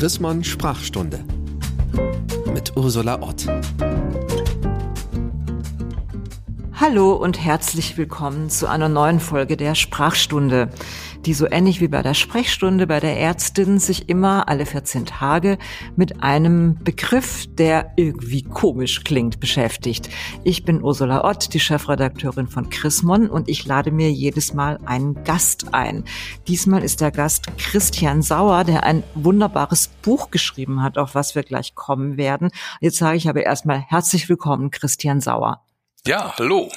Chrismon Sprachstunde mit Ursula Ott. Hallo und herzlich willkommen zu einer neuen Folge der Sprachstunde, die so ähnlich wie bei der Sprechstunde bei der Ärztin sich immer alle 14 Tage mit einem Begriff, der irgendwie komisch klingt, beschäftigt. Ich bin Ursula Ott, die Chefredakteurin von Chrismon und ich lade mir jedes Mal einen Gast ein. Diesmal ist der Gast Christian Sauer, der ein wunderbares Buch geschrieben hat, auf was wir gleich kommen werden. Jetzt sage ich aber erstmal herzlich willkommen, Christian Sauer. Ja, hallo.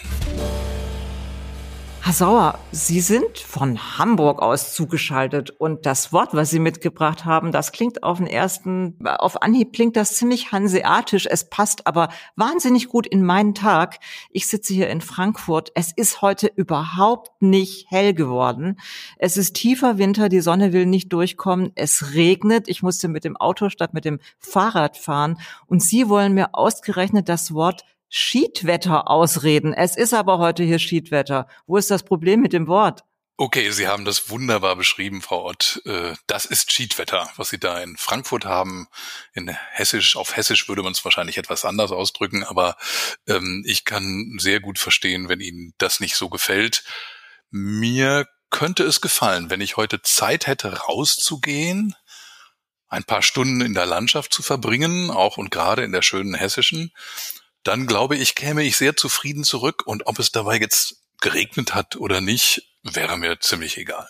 Herr Sauer, Sie sind von Hamburg aus zugeschaltet und das Wort, was Sie mitgebracht haben, das klingt auf den ersten, auf Anhieb klingt das ziemlich hanseatisch. Es passt aber wahnsinnig gut in meinen Tag. Ich sitze hier in Frankfurt. Es ist heute überhaupt nicht hell geworden. Es ist tiefer Winter, die Sonne will nicht durchkommen. Es regnet. Ich musste mit dem Auto statt mit dem Fahrrad fahren und Sie wollen mir ausgerechnet das Wort Schiedwetter ausreden. Es ist aber heute hier Schiedwetter. Wo ist das Problem mit dem Wort? Okay, Sie haben das wunderbar beschrieben, Frau Ott. Äh, das ist Schiedwetter, was Sie da in Frankfurt haben. In Hessisch, auf Hessisch würde man es wahrscheinlich etwas anders ausdrücken, aber ähm, ich kann sehr gut verstehen, wenn Ihnen das nicht so gefällt. Mir könnte es gefallen, wenn ich heute Zeit hätte, rauszugehen, ein paar Stunden in der Landschaft zu verbringen, auch und gerade in der schönen Hessischen, dann glaube ich, käme ich sehr zufrieden zurück und ob es dabei jetzt geregnet hat oder nicht, wäre mir ziemlich egal.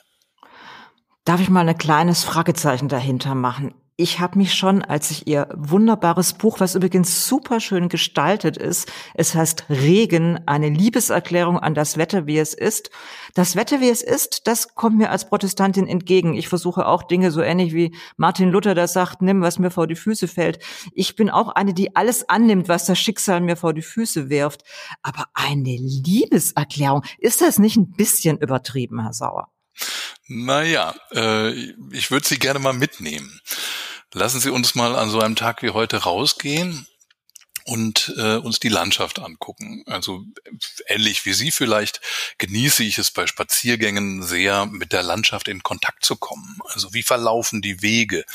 Darf ich mal ein kleines Fragezeichen dahinter machen? Ich habe mich schon, als ich ihr wunderbares Buch, was übrigens super schön gestaltet ist, es heißt Regen, eine Liebeserklärung an das Wetter, wie es ist. Das Wetter, wie es ist, das kommt mir als Protestantin entgegen. Ich versuche auch Dinge so ähnlich wie Martin Luther das sagt, nimm, was mir vor die Füße fällt. Ich bin auch eine, die alles annimmt, was das Schicksal mir vor die Füße wirft. Aber eine Liebeserklärung, ist das nicht ein bisschen übertrieben, Herr Sauer? Naja, äh, ich würde Sie gerne mal mitnehmen. Lassen Sie uns mal an so einem Tag wie heute rausgehen und äh, uns die Landschaft angucken. Also ähnlich wie Sie vielleicht genieße ich es bei Spaziergängen sehr, mit der Landschaft in Kontakt zu kommen. Also wie verlaufen die Wege?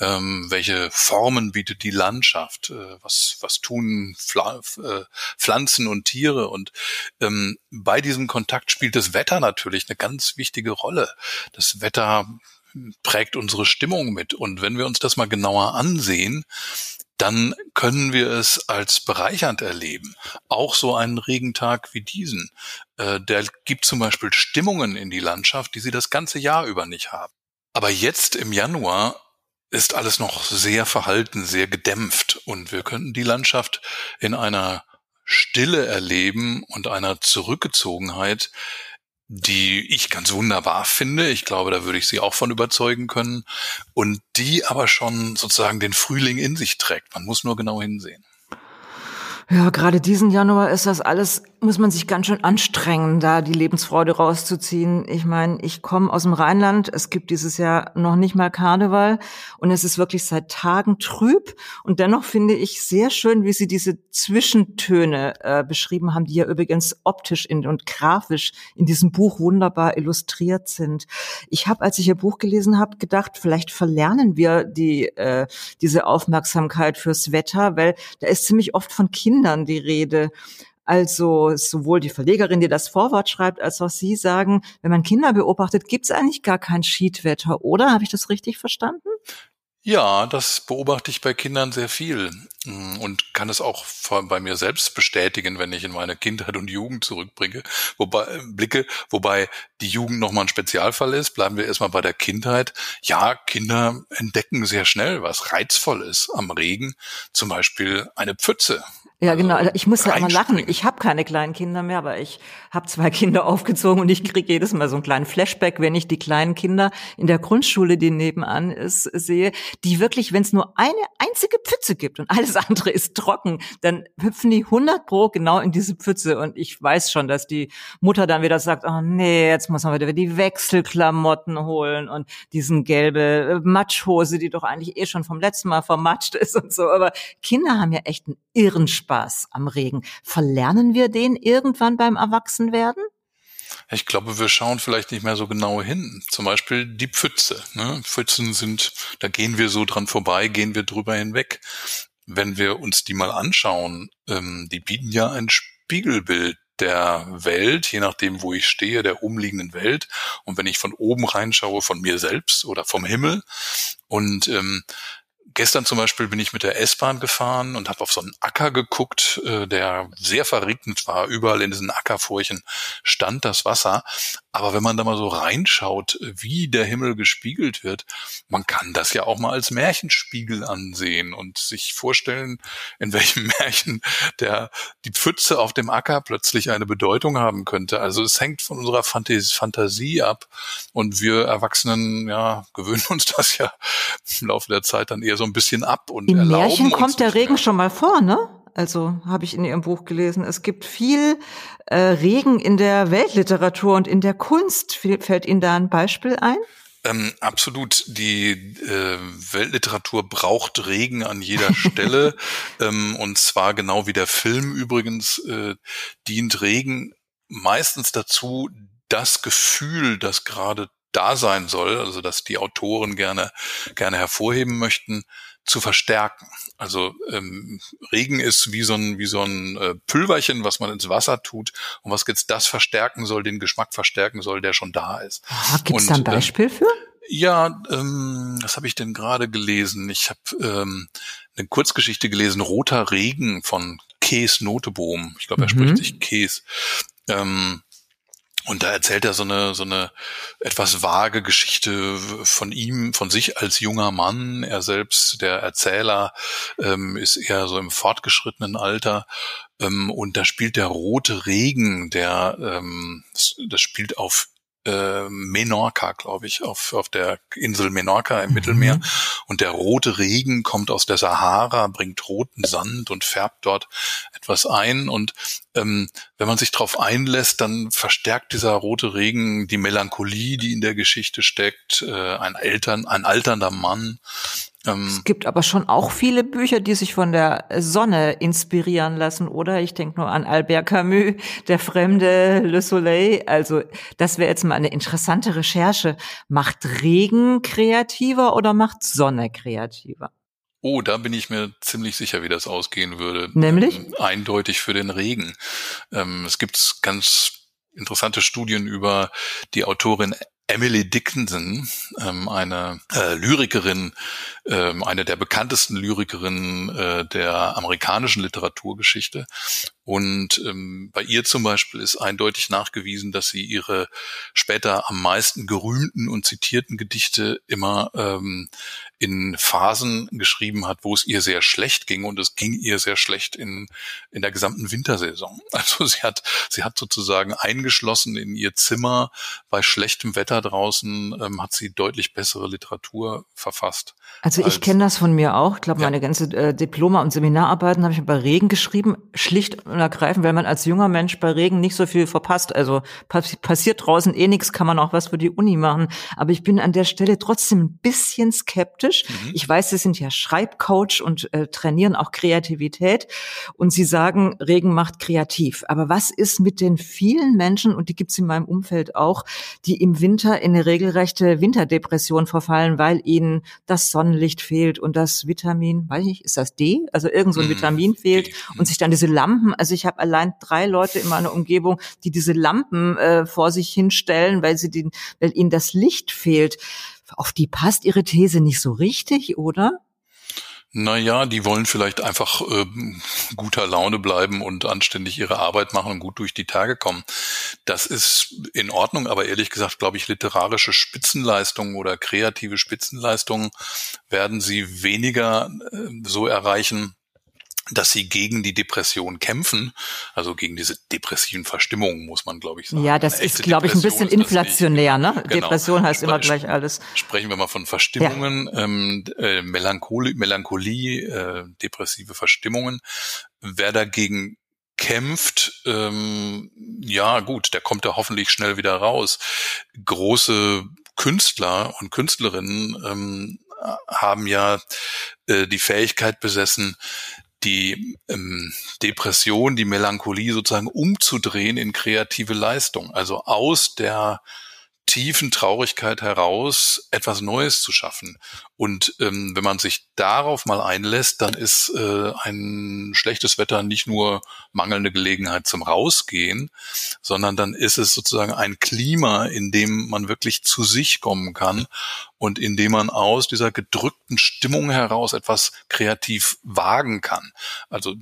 Ähm, welche Formen bietet die Landschaft? Äh, was, was tun Pfla äh, Pflanzen und Tiere? Und ähm, bei diesem Kontakt spielt das Wetter natürlich eine ganz wichtige Rolle. Das Wetter prägt unsere Stimmung mit. Und wenn wir uns das mal genauer ansehen, dann können wir es als bereichernd erleben. Auch so einen Regentag wie diesen, äh, der gibt zum Beispiel Stimmungen in die Landschaft, die sie das ganze Jahr über nicht haben. Aber jetzt im Januar ist alles noch sehr verhalten, sehr gedämpft und wir könnten die Landschaft in einer Stille erleben und einer Zurückgezogenheit, die ich ganz wunderbar finde. Ich glaube, da würde ich Sie auch von überzeugen können. Und die aber schon sozusagen den Frühling in sich trägt. Man muss nur genau hinsehen. Ja, gerade diesen Januar ist das alles, muss man sich ganz schön anstrengen, da die Lebensfreude rauszuziehen. Ich meine, ich komme aus dem Rheinland, es gibt dieses Jahr noch nicht mal Karneval und es ist wirklich seit Tagen trüb. Und dennoch finde ich sehr schön, wie Sie diese Zwischentöne äh, beschrieben haben, die ja übrigens optisch in, und grafisch in diesem Buch wunderbar illustriert sind. Ich habe, als ich Ihr Buch gelesen habe, gedacht, vielleicht verlernen wir die, äh, diese Aufmerksamkeit fürs Wetter, weil da ist ziemlich oft von Kindern Kindern die Rede. Also sowohl die Verlegerin, die das Vorwort schreibt, als auch Sie sagen, wenn man Kinder beobachtet, gibt es eigentlich gar kein Schiedwetter, oder? Habe ich das richtig verstanden? Ja, das beobachte ich bei Kindern sehr viel und kann es auch bei mir selbst bestätigen, wenn ich in meine Kindheit und Jugend zurückbringe, wobei äh, blicke, wobei die Jugend nochmal ein Spezialfall ist. Bleiben wir erstmal bei der Kindheit. Ja, Kinder entdecken sehr schnell, was reizvoll ist am Regen, zum Beispiel eine Pfütze ja, genau. Also ich muss ja immer lachen. Ich habe keine kleinen Kinder mehr, aber ich habe zwei Kinder aufgezogen und ich kriege jedes Mal so einen kleinen Flashback, wenn ich die kleinen Kinder in der Grundschule, die nebenan ist, sehe, die wirklich, wenn es nur eine einzige Pfütze gibt und alles andere ist trocken, dann hüpfen die 100 pro genau in diese Pfütze und ich weiß schon, dass die Mutter dann wieder sagt, oh nee, jetzt muss man wieder die Wechselklamotten holen und diesen gelbe äh, Matschhose, die doch eigentlich eh schon vom letzten Mal vermatscht ist und so. Aber Kinder haben ja echt einen irren Spaß am Regen. Verlernen wir den irgendwann beim Erwachsenwerden? Ich glaube, wir schauen vielleicht nicht mehr so genau hin. Zum Beispiel die Pfütze. Ne? Pfützen sind, da gehen wir so dran vorbei, gehen wir drüber hinweg. Wenn wir uns die mal anschauen, ähm, die bieten ja ein Spiegelbild der Welt, je nachdem, wo ich stehe, der umliegenden Welt. Und wenn ich von oben reinschaue, von mir selbst oder vom Himmel. Und ähm, gestern zum Beispiel bin ich mit der S-Bahn gefahren und habe auf so einen Acker geguckt, äh, der sehr verregnend war. Überall in diesen Ackerfurchen stand das Wasser. Aber wenn man da mal so reinschaut, wie der Himmel gespiegelt wird, man kann das ja auch mal als Märchenspiegel ansehen und sich vorstellen, in welchem Märchen der, die Pfütze auf dem Acker plötzlich eine Bedeutung haben könnte. Also es hängt von unserer Fantasie ab und wir Erwachsenen, ja, gewöhnen uns das ja im Laufe der Zeit dann eher so ein bisschen ab und Im erlauben Märchen kommt der Regen mehr. schon mal vor, ne? Also habe ich in Ihrem Buch gelesen. Es gibt viel äh, Regen in der Weltliteratur und in der Kunst. Fällt Ihnen da ein Beispiel ein? Ähm, absolut. Die äh, Weltliteratur braucht Regen an jeder Stelle. ähm, und zwar genau wie der Film übrigens äh, dient Regen meistens dazu, das Gefühl, das gerade da sein soll, also dass die Autoren gerne gerne hervorheben möchten, zu verstärken. Also ähm, Regen ist wie so ein wie so ein äh, Pülverchen, was man ins Wasser tut und was jetzt das verstärken soll, den Geschmack verstärken soll, der schon da ist. Gibt es da ein ähm, Beispiel für? Ja, ähm, was habe ich denn gerade gelesen? Ich habe ähm, eine Kurzgeschichte gelesen, Roter Regen von Kees Notebohm. Ich glaube, er Mhm. spricht sich Kees. Ähm, und da erzählt er so eine, so eine etwas vage Geschichte von ihm, von sich als junger Mann. Er selbst, der Erzähler, ähm, ist eher so im fortgeschrittenen Alter. Ähm, und da spielt der rote Regen, der, ähm, das, das spielt auf äh, Menorca, glaube ich, auf, auf der Insel Menorca im Mittelmeer. Und der rote Regen kommt aus der Sahara, bringt roten Sand und färbt dort etwas ein. Und ähm, wenn man sich darauf einlässt, dann verstärkt dieser rote Regen die Melancholie, die in der Geschichte steckt. Äh, ein Eltern, ein alternder Mann. Ähm, Es gibt aber schon auch viele Bücher, die sich von der Sonne inspirieren lassen, oder? Ich denke nur an Albert Camus, Der Fremde, Le Soleil. Also das wäre jetzt mal eine interessante Recherche. Macht Regen kreativer oder macht Sonne kreativer? Oh, da bin ich mir ziemlich sicher, wie das ausgehen würde. Nämlich? Ähm, eindeutig für den Regen. Ähm, es gibt ganz interessante Studien über die Autorin Emily Dickinson, ähm, eine äh, Lyrikerin, ähm, eine der bekanntesten Lyrikerinnen äh, der amerikanischen Literaturgeschichte. Und ähm, bei ihr zum Beispiel ist eindeutig nachgewiesen, dass sie ihre später am meisten gerühmten und zitierten Gedichte immer ähm, in Phasen geschrieben hat, wo es ihr sehr schlecht ging und es ging ihr sehr schlecht in, in der gesamten Wintersaison. Also sie hat, sie hat sozusagen eingeschlossen in ihr Zimmer bei schlechtem Wetter draußen, hat sie deutlich bessere Literatur verfasst. Also ich Als- kenne das von mir auch. Ich glaube, Ja. meine ganze äh, Diploma- und Seminararbeiten habe ich bei Regen geschrieben, schlicht und ergreifend, weil man als junger Mensch bei Regen nicht so viel verpasst. Also pass passiert draußen eh nichts, kann man auch was für die Uni machen. Aber ich bin an der Stelle trotzdem ein bisschen skeptisch. Ich weiß, Sie sind ja Schreibcoach und äh, trainieren auch Kreativität. Und Sie sagen, Regen macht kreativ. Aber was ist mit den vielen Menschen, und die gibt es in meinem Umfeld auch, die im Winter in eine regelrechte Winterdepression verfallen, weil ihnen das Sonnenlicht fehlt und das Vitamin, weiß ich nicht, ist das D? Also irgend so ein Mhm, Vitamin fehlt und sich dann diese Lampen, also ich habe allein drei Leute in meiner Umgebung, die diese Lampen äh, vor sich hinstellen, weil sie den, weil ihnen das Licht fehlt. Auf die passt Ihre These nicht so richtig, oder? Naja, die wollen vielleicht einfach ähm, guter Laune bleiben und anständig ihre Arbeit machen und gut durch die Tage kommen. Das ist in Ordnung, aber ehrlich gesagt, glaube ich, literarische Spitzenleistungen oder kreative Spitzenleistungen werden sie weniger äh, so erreichen, dass sie gegen die Depression kämpfen, also gegen diese depressiven Verstimmungen, muss man, glaube ich, sagen. Ja, das Eine ist, glaube ich, ein bisschen nicht. inflationär, ne? Genau. Depression heißt immer Spre- gleich alles. Sprechen wir mal von Verstimmungen, ähm, äh, Melancholie, Melancholie äh, depressive Verstimmungen. Wer dagegen kämpft, ähm, ja gut, der kommt da hoffentlich schnell wieder raus. Große Künstler und Künstlerinnen ähm, haben ja äh, die Fähigkeit besessen, die ähm, Depression, die Melancholie sozusagen umzudrehen in kreative Leistung. Also aus der tiefen Traurigkeit heraus etwas Neues zu schaffen. Und ähm, wenn man sich darauf mal einlässt, dann ist äh, ein schlechtes Wetter nicht nur mangelnde Gelegenheit zum Rausgehen, sondern dann ist es sozusagen ein Klima, in dem man wirklich zu sich kommen kann und in dem man aus dieser gedrückten Stimmung heraus etwas kreativ wagen kann. Also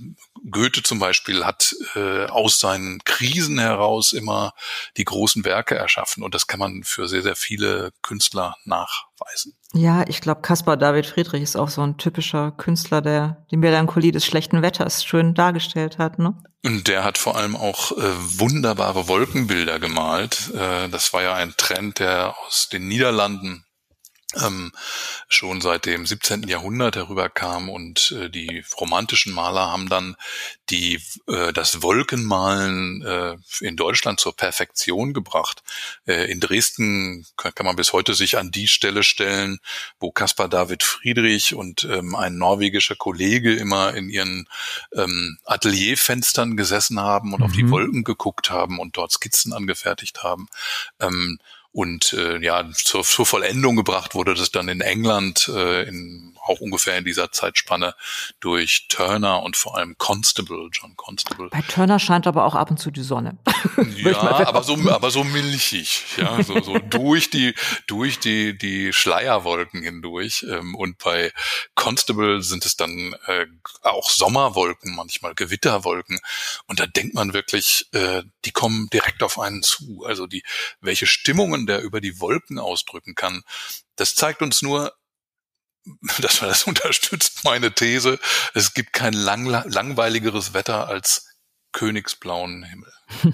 Goethe zum Beispiel hat äh, aus seinen Krisen heraus immer die großen Werke erschaffen und das kann man für sehr, sehr viele Künstler nachweisen. Ja, ich glaube, Caspar David Friedrich ist auch so ein typischer Künstler, der die Melancholie des schlechten Wetters schön dargestellt hat. Ne? Und der hat vor allem auch äh, wunderbare Wolkenbilder gemalt. Äh, das war ja ein Trend, der aus den Niederlanden ähm, schon seit dem 17. Jahrhundert herüberkam und äh, die romantischen Maler haben dann die äh, das Wolkenmalen äh, in Deutschland zur Perfektion gebracht. Äh, in Dresden kann, kann, man bis heute sich an die Stelle stellen, wo Caspar David Friedrich und ähm, ein norwegischer Kollege immer in ihren ähm, Atelierfenstern gesessen haben und mhm. auf die mhm. Wolken geguckt haben und dort Skizzen angefertigt haben. Ähm, und äh, ja, zur, zur Vollendung gebracht wurde das dann in England, äh, in, auch ungefähr in dieser Zeitspanne, durch Turner und vor allem Constable, John Constable. Bei Turner scheint aber auch ab und zu die Sonne. ja, aber so, aber so milchig, ja, so, so durch die, durch die, die Schleierwolken hindurch. Ähm, und bei Constable sind es dann äh, auch Sommerwolken, manchmal Gewitterwolken. Und da denkt man wirklich, äh, die kommen direkt auf einen zu. Also die, welche Stimmungen der über die Wolken ausdrücken kann. Das zeigt uns nur, dass das unterstützt meine These, es gibt kein lang, langweiligeres Wetter als königsblauen Himmel.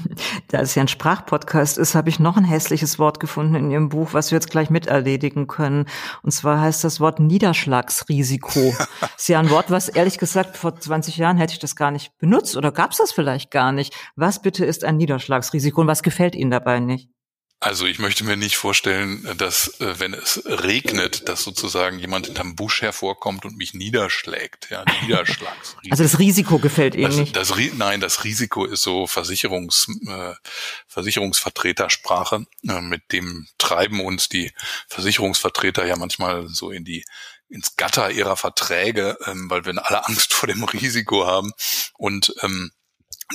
Da es ja ein Sprachpodcast ist, habe ich noch ein hässliches Wort gefunden in Ihrem Buch, was wir jetzt gleich miterledigen können. Und zwar heißt das Wort Niederschlagsrisiko. ist ja ein Wort, was ehrlich gesagt vor 20 Jahren hätte ich das gar nicht benutzt oder gab es das vielleicht gar nicht. Was bitte ist ein Niederschlagsrisiko und was gefällt Ihnen dabei nicht? Also ich möchte mir nicht vorstellen, dass äh, wenn es regnet, dass sozusagen jemand hinterm Busch hervorkommt und mich niederschlägt. Ja, Niederschlagsrisiko. Also das Risiko gefällt Ihnen das, nicht? Das, nein, das Risiko ist so Versicherungs, äh, Versicherungsvertretersprache. Äh, mit dem treiben uns die Versicherungsvertreter ja manchmal so in die ins Gatter ihrer Verträge, ähm, weil wir alle Angst vor dem Risiko haben. Und ähm,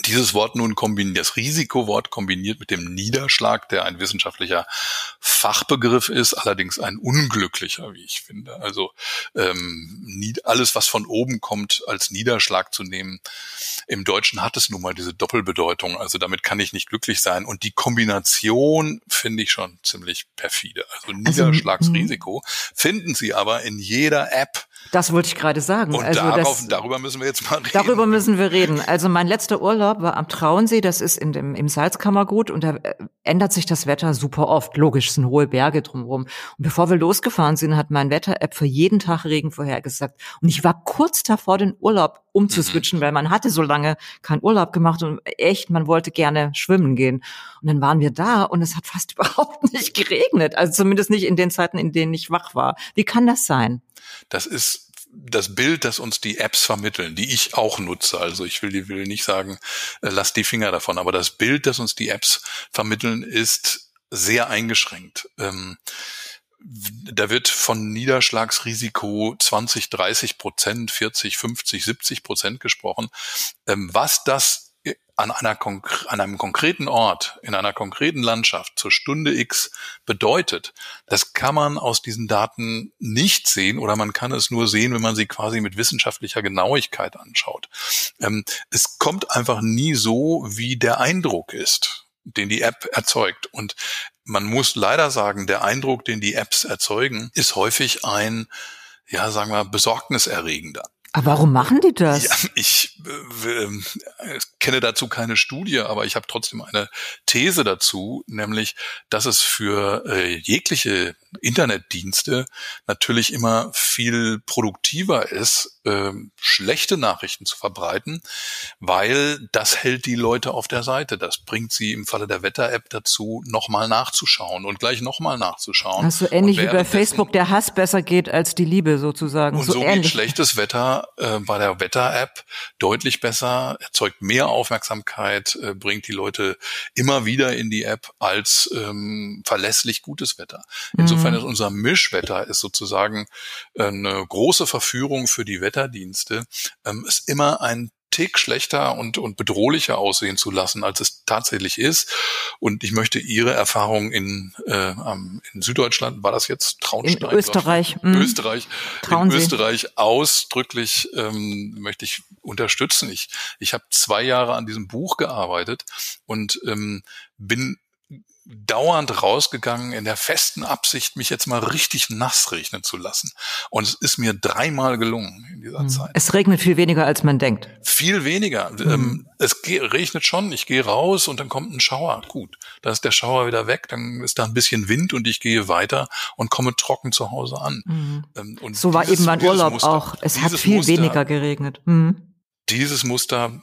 dieses Wort nun kombiniert, das Risikowort kombiniert mit dem Niederschlag, der ein wissenschaftlicher Fachbegriff ist, allerdings ein unglücklicher, wie ich finde. Also ähm, alles, was von oben kommt, als Niederschlag zu nehmen. Im Deutschen hat es nun mal diese Doppelbedeutung. Also damit kann ich nicht glücklich sein. Und die Kombination finde ich schon ziemlich perfide. Also, also Niederschlagsrisiko finden Sie aber in jeder App. Das wollte ich gerade sagen. Und also darauf, das, darüber müssen wir jetzt mal reden. Darüber müssen wir reden. Also mein letzter Urlaub war am Traunsee. Das ist in dem, im Salzkammergut und da äh, ändert sich das Wetter super oft. Logisch, es sind hohe Berge drumherum. Und bevor wir losgefahren sind, hat mein Wetter-App für jeden Tag Regen vorhergesagt. Und ich war kurz davor, den Urlaub umzuswitchen, mhm. weil man hatte so lange keinen Urlaub gemacht und echt, man wollte gerne schwimmen gehen. Und dann waren wir da und es hat fast überhaupt nicht geregnet. Also zumindest nicht in den Zeiten, in denen ich wach war. Wie kann das sein? Das ist das Bild, das uns die Apps vermitteln, die ich auch nutze. Also ich will, will nicht sagen, äh, lass die Finger davon, aber das Bild, das uns die Apps vermitteln, ist sehr eingeschränkt. Ähm, da wird von Niederschlagsrisiko 20, 30 Prozent, 40, 50, 70 Prozent gesprochen. Ähm, was das an, einer, an einem konkreten Ort, in einer konkreten Landschaft zur Stunde X bedeutet, das kann man aus diesen Daten nicht sehen oder man kann es nur sehen, wenn man sie quasi mit wissenschaftlicher Genauigkeit anschaut. Ähm, es kommt einfach nie so, wie der Eindruck ist, den die App erzeugt. Und man muss leider sagen, der Eindruck, den die Apps erzeugen, ist häufig ein, ja, sagen wir, besorgniserregender. Aber warum machen die das? Ja, ich äh, äh, kenne dazu keine Studie, aber ich habe trotzdem eine These dazu, nämlich, dass es für äh, jegliche Internetdienste natürlich immer viel produktiver ist, äh, schlechte Nachrichten zu verbreiten, weil das hält die Leute auf der Seite. Das bringt sie im Falle der Wetter-App dazu, nochmal nachzuschauen und gleich nochmal nachzuschauen. Also ähnlich wie bei Facebook der Hass besser geht als die Liebe sozusagen. Und so, so geht schlechtes Wetter äh, bei der Wetter-App deutlich besser, erzeugt mehr Aufmerksamkeit, äh, bringt die Leute immer wieder in die App als ähm, verlässlich gutes Wetter. Insofern mhm. ist unser Mischwetter ist sozusagen äh, eine große Verführung für die Wetterdienste, ähm, ist immer ein Tick schlechter und, und bedrohlicher aussehen zu lassen, als es tatsächlich ist. Und ich möchte Ihre Erfahrung in, äh, in Süddeutschland, war das jetzt Traunstein? In Österreich. Mhm. Österreich. In Österreich ausdrücklich ähm, möchte ich unterstützen. Ich, ich habe zwei Jahre an diesem Buch gearbeitet und ähm, bin dauernd rausgegangen in der festen Absicht, mich jetzt mal richtig nass regnen zu lassen. Und es ist mir dreimal gelungen in dieser mhm. Zeit. Es regnet viel weniger, als man denkt. Viel weniger. Mhm. Ähm, es regnet schon, ich gehe raus und dann kommt ein Schauer. Gut, dann ist der Schauer wieder weg, dann ist da ein bisschen Wind und ich gehe weiter und komme trocken zu Hause an. Mhm. Ähm, und so war eben mein Urlaub Muster, auch. Es hat viel Muster, weniger geregnet. Mhm. Dieses Muster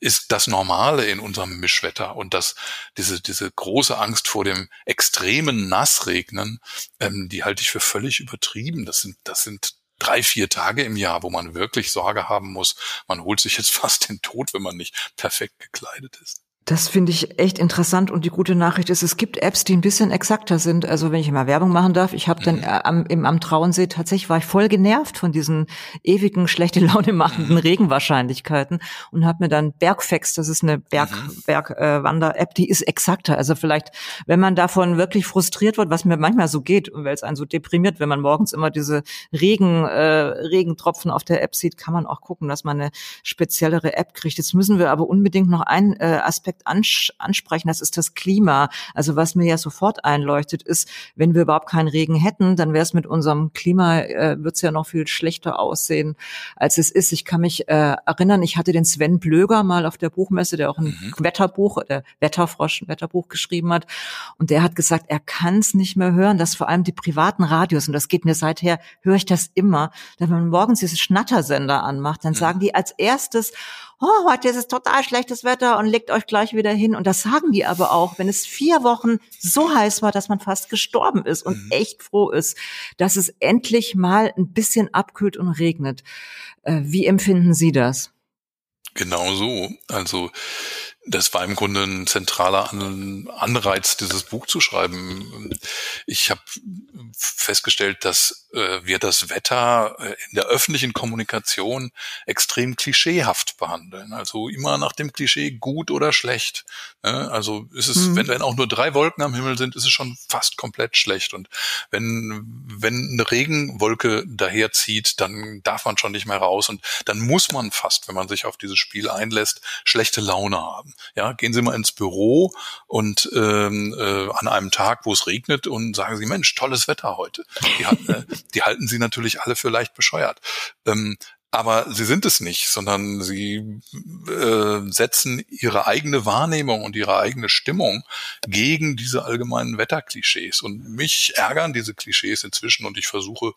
ist das Normale in unserem Mischwetter und das diese diese große Angst vor dem extremen Nassregnen, ähm, die halte ich für völlig übertrieben. Das sind das sind drei, vier Tage im Jahr, wo man wirklich Sorge haben muss, man holt sich jetzt fast den Tod, wenn man nicht perfekt gekleidet ist. Das finde ich echt interessant und die gute Nachricht ist, es gibt Apps, die ein bisschen exakter sind. Also wenn ich mal Werbung machen darf, ich habe dann mhm. am, im, am Trauensee tatsächlich war ich voll genervt von diesen ewigen schlechte Laune machenden mhm. Regenwahrscheinlichkeiten und habe mir dann Bergfex, das ist eine Berg, mhm. Bergwander-App, äh, die ist exakter. Also vielleicht, wenn man davon wirklich frustriert wird, was mir manchmal so geht und weil es einen so deprimiert, wenn man morgens immer diese Regen, äh, Regentropfen auf der App sieht, kann man auch gucken, dass man eine speziellere App kriegt. Jetzt müssen wir aber unbedingt noch einen äh, Aspekt Aspekt ansprechen, das ist das Klima. Also was mir ja sofort einleuchtet, ist, wenn wir überhaupt keinen Regen hätten, dann wäre es mit unserem Klima, äh, wird es ja noch viel schlechter aussehen, als es ist. Ich kann mich äh, erinnern, ich hatte den Sven Blöger mal auf der Buchmesse, der auch ein mhm. Wetterbuch, der Wetterfrosch, ein Wetterbuch geschrieben hat. Und der hat gesagt, er kann es nicht mehr hören, dass vor allem die privaten Radios, und das geht mir seither, höre ich das immer, wenn man morgens diese Schnattersender anmacht, dann mhm. sagen die als erstes, oh, heute ist es total schlechtes Wetter und legt euch gleich wieder hin. Und das sagen die aber auch, wenn es vier Wochen so heiß war, dass man fast gestorben ist und mhm. echt froh ist, dass es endlich mal ein bisschen abkühlt und regnet. Äh, wie empfinden Sie das? Genau so. Also das war im Grunde ein zentraler Anreiz, dieses Buch zu schreiben. Ich habe festgestellt, dass äh, wir das Wetter äh, in der öffentlichen Kommunikation extrem klischeehaft behandeln. Also immer nach dem Klischee gut oder schlecht. Also ist es, mhm. wenn, wenn auch nur drei Wolken am Himmel sind, ist es schon fast komplett schlecht. Und wenn, wenn eine Regenwolke daherzieht, dann darf man schon nicht mehr raus. Und dann muss man fast, wenn man sich auf dieses Spiel einlässt, schlechte Laune haben. Ja, gehen Sie mal ins Büro und ähm, äh, an einem Tag, wo es regnet und sagen Sie, Mensch, tolles Wetter heute. Die, äh, die halten Sie natürlich alle für leicht bescheuert. Ähm, aber sie sind es nicht, sondern sie äh, setzen ihre eigene Wahrnehmung und ihre eigene Stimmung gegen diese allgemeinen Wetterklischees. Und mich ärgern diese Klischees inzwischen und ich versuche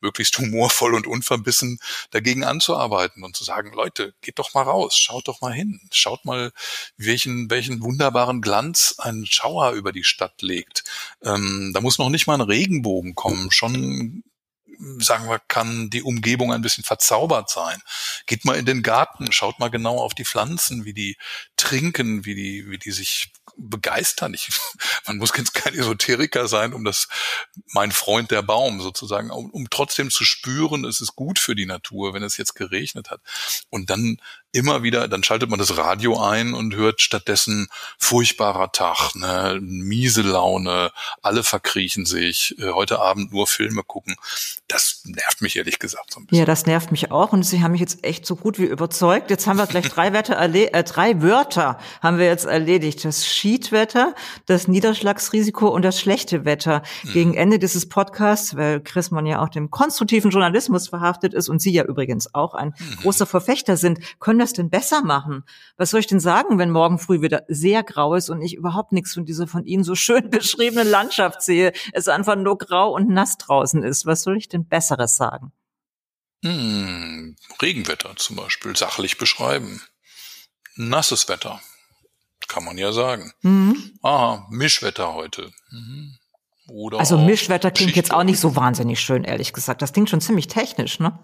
möglichst humorvoll und unverbissen dagegen anzuarbeiten und zu sagen, Leute, geht doch mal raus, schaut doch mal hin, schaut mal, welchen, welchen wunderbaren Glanz ein Schauer über die Stadt legt. Ähm, da muss noch nicht mal ein Regenbogen kommen, schon sagen wir, kann die Umgebung ein bisschen verzaubert sein. Geht mal in den Garten, schaut mal genau auf die Pflanzen, wie die trinken, wie die, wie die sich begeistern. Ich, man muss jetzt kein Esoteriker sein, um das, mein Freund der Baum sozusagen, um, um trotzdem zu spüren, es ist gut für die Natur, wenn es jetzt geregnet hat. Und dann immer wieder, dann schaltet man das Radio ein und hört stattdessen furchtbarer Tag, ne, miese Laune, alle verkriechen sich, äh, heute Abend nur Filme gucken. Das nervt mich ehrlich gesagt so ein bisschen. Ja, das nervt mich auch und Sie haben mich jetzt echt so gut wie überzeugt. Jetzt haben wir gleich drei Wörter, äh, drei Wörter haben wir jetzt erledigt. Das Schiedwetter, das Niederschlagsrisiko und das schlechte Wetter. Mhm. Gegen Ende dieses Podcasts, weil Chris man ja auch dem konstruktiven Journalismus verhaftet ist und Sie ja übrigens auch ein mhm. großer Verfechter sind, können das denn besser machen? Was soll ich denn sagen, wenn morgen früh wieder sehr grau ist und ich überhaupt nichts von dieser von Ihnen so schön beschriebenen Landschaft sehe? Es einfach nur grau und nass draußen ist. Was soll ich denn Besseres sagen? Hm, Regenwetter zum Beispiel sachlich beschreiben. Nasses Wetter, kann man ja sagen. Mhm. Aha, Mischwetter heute. Mhm. Oder also Mischwetter klingt jetzt auch nicht so wahnsinnig schön, ehrlich gesagt. Das klingt schon ziemlich technisch, ne?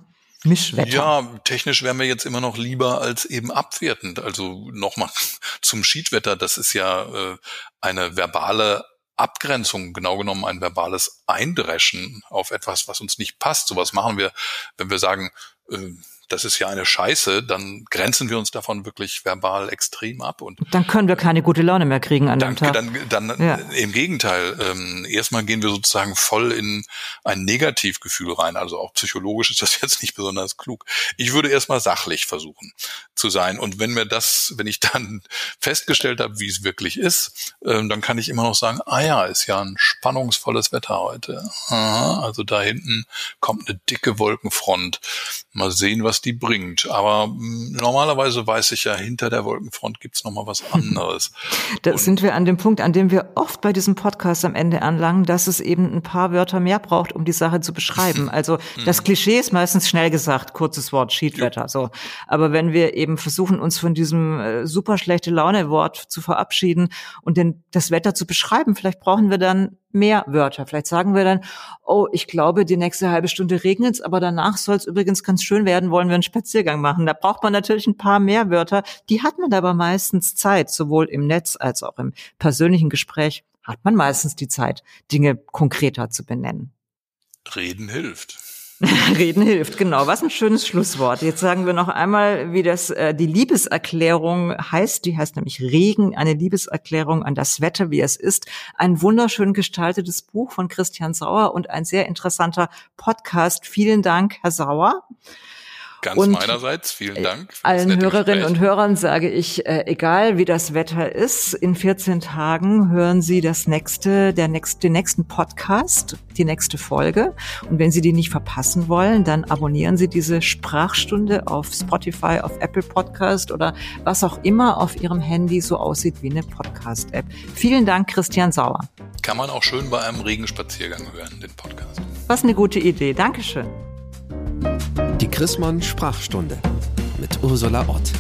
Mischwetter. Ja, technisch wären wir jetzt immer noch lieber als eben abwertend. Also nochmal zum Schiedwetter, das ist ja äh, eine verbale Abgrenzung, genau genommen ein verbales Eindreschen auf etwas, was uns nicht passt. Sowas machen wir, wenn wir sagen, äh, das ist ja eine Scheiße, dann grenzen wir uns davon wirklich verbal extrem ab. Und dann können wir keine gute Laune mehr kriegen an dem Tag. Dann, dann ja. im Gegenteil. Ähm, erstmal gehen wir sozusagen voll in ein Negativgefühl rein. Also auch psychologisch ist das jetzt nicht besonders klug. Ich würde erstmal sachlich versuchen zu sein. Und wenn mir das, wenn ich dann festgestellt habe, wie es wirklich ist, ähm, dann kann ich immer noch sagen, ah ja, ist ja ein spannungsvolles Wetter heute. Aha, also da hinten kommt eine dicke Wolkenfront. Mal sehen, was die bringt. Aber hm, normalerweise weiß ich ja, hinter der Wolkenfront gibt's noch mal was anderes. da Und sind wir an dem Punkt, an dem wir oft bei diesem Podcast am Ende anlangen, dass es eben ein paar Wörter mehr braucht, um die Sache zu beschreiben. Also das mhm. Klischee ist meistens schnell gesagt, kurzes Wort, Schiedwetter. So. Aber wenn wir eben versuchen, uns von diesem äh, super schlechte Laune-Wort zu verabschieden und den, das Wetter zu beschreiben, vielleicht brauchen wir dann mehr Wörter. Vielleicht sagen wir dann, oh, ich glaube, die nächste halbe Stunde regnet es, aber danach soll es übrigens ganz schön werden, wollen wir einen Spaziergang machen. Da braucht man natürlich ein paar mehr Wörter. Die hat man aber meistens Zeit, sowohl im Netz als auch im persönlichen Gespräch hat man meistens die Zeit, Dinge konkreter zu benennen. Reden hilft. Reden hilft, genau. Was ein schönes Schlusswort. Jetzt sagen wir noch einmal, wie das äh, die Liebeserklärung heißt. Die heißt nämlich Regen, eine Liebeserklärung an das Wetter, wie es ist. Ein wunderschön gestaltetes Buch von Christian Sauer und ein sehr interessanter Podcast. Vielen Dank, Herr Sauer. Ganz und meinerseits, vielen Dank. allen Hörerinnen Gespräch. und Hörern sage ich, äh, egal wie das Wetter ist, in 14 Tagen hören Sie das nächste, der nächste, den nächsten Podcast, die nächste Folge. Und wenn Sie die nicht verpassen wollen, dann abonnieren Sie diese Sprachstunde auf Spotify, auf Apple Podcast oder was auch immer auf Ihrem Handy so aussieht wie eine Podcast-App. Vielen Dank, Christian Sauer. Kann man auch schön bei einem Regenspaziergang hören, den Podcast. Was eine gute Idee. Dankeschön. Die Chrismon Sprachstunde mit Ursula Ott.